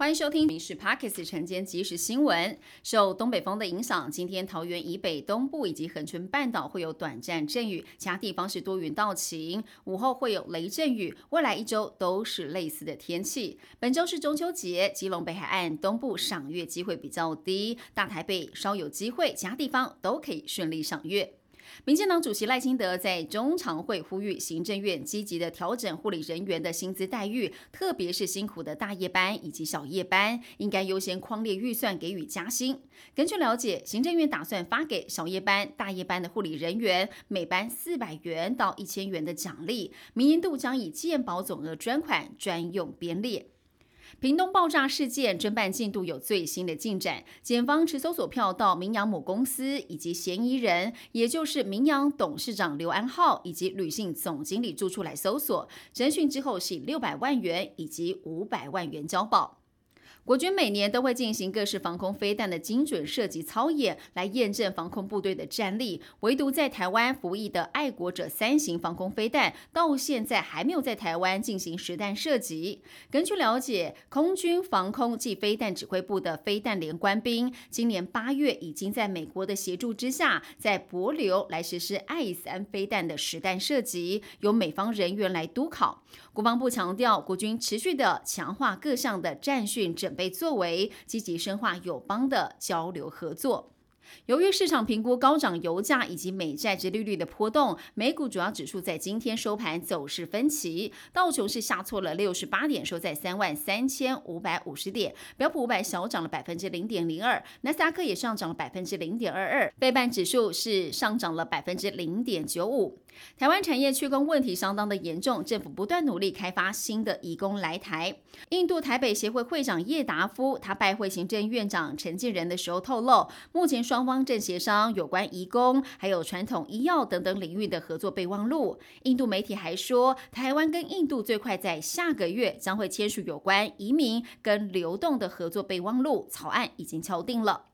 欢迎收听《民事 Pockets》晨间即时新闻。受东北风的影响，今天桃园以北、东部以及恒春半岛会有短暂阵雨，其他地方是多云到晴。午后会有雷阵雨，未来一周都是类似的天气。本周是中秋节，基隆北海岸东部赏月机会比较低，大台北稍有机会，其他地方都可以顺利赏月。民进党主席赖清德在中常会呼吁行政院积极的调整护理人员的薪资待遇，特别是辛苦的大夜班以及小夜班，应该优先框列预算给予加薪。根据了解，行政院打算发给小夜班、大夜班的护理人员每班四百元到一千元的奖励，明年度将以健保总额专款专用编列。屏东爆炸事件侦办进度有最新的进展，检方持搜索票到明阳母公司以及嫌疑人，也就是明阳董事长刘安浩以及旅信总经理住处来搜索，侦讯之后是以六百万元以及五百万元交保。国军每年都会进行各式防空飞弹的精准射击操演，来验证防空部队的战力。唯独在台湾服役的爱国者三型防空飞弹，到现在还没有在台湾进行实弹射击。根据了解，空军防空暨飞弹指挥部的飞弹连官兵，今年八月已经在美国的协助之下，在博流来实施爱三飞弹的实弹射击，由美方人员来督考。国防部强调，国军持续的强化各项的战训整。被作为积极深化友邦的交流合作。由于市场评估高涨油价以及美债值利率的波动，美股主要指数在今天收盘走势分歧。道琼是下挫了六十八点，收在三万三千五百五十点；标普五百小涨了百分之零点零二，纳斯达克也上涨了百分之零点二二，费半指数是上涨了百分之零点九五。台湾产业缺工问题相当的严重，政府不断努力开发新的移工来台。印度台北协会会长叶达夫，他拜会行政院长陈建仁的时候透露，目前双方正协商有关移工、还有传统医药等等领域的合作备忘录。印度媒体还说，台湾跟印度最快在下个月将会签署有关移民跟流动的合作备忘录，草案已经敲定了。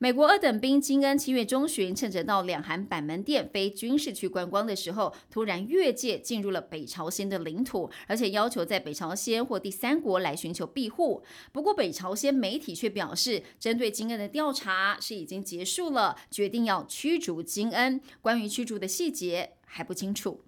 美国二等兵金恩七月中旬，趁着到两韩板门店非军事区观光的时候，突然越界进入了北朝鲜的领土，而且要求在北朝鲜或第三国来寻求庇护。不过，北朝鲜媒体却表示，针对金恩的调查是已经结束了，决定要驱逐金恩。关于驱逐的细节还不清楚。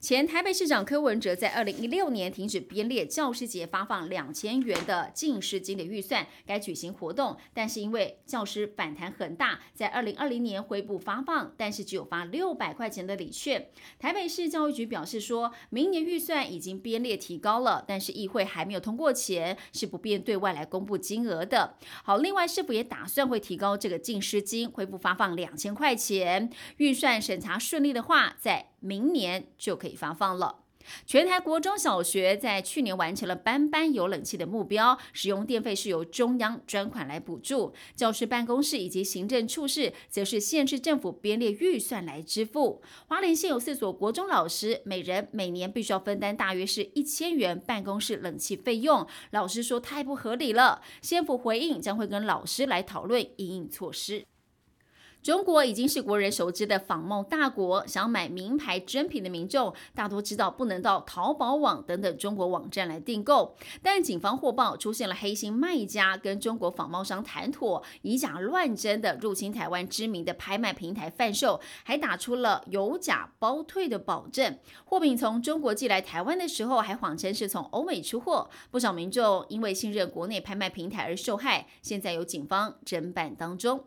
前台北市长柯文哲在二零一六年停止编列教师节发放两千元的进师金的预算，该举行活动，但是因为教师反弹很大，在二零二零年恢复发放，但是只有发六百块钱的礼券。台北市教育局表示说，明年预算已经编列提高了，但是议会还没有通过前是不便对外来公布金额的。好，另外是否也打算会提高这个进师金，恢复发放两千块钱？预算审查顺利的话，在明年就就可以发放了。全台国中小学在去年完成了班班有冷气的目标，使用电费是由中央专款来补助，教师办公室以及行政处室则是县市政府编列预算来支付。花莲县有四所国中老师，每人每年必须要分担大约是一千元办公室冷气费用，老师说太不合理了。县府回应将会跟老师来讨论应应措施。中国已经是国人熟知的仿冒大国，想买名牌真品的民众大多知道不能到淘宝网等等中国网站来订购。但警方获报出现了黑心卖家跟中国仿冒商谈妥，以假乱真的入侵台湾知名的拍卖平台贩售，还打出了有假包退的保证。货品从中国寄来台湾的时候，还谎称是从欧美出货。不少民众因为信任国内拍卖平台而受害，现在由警方侦办当中。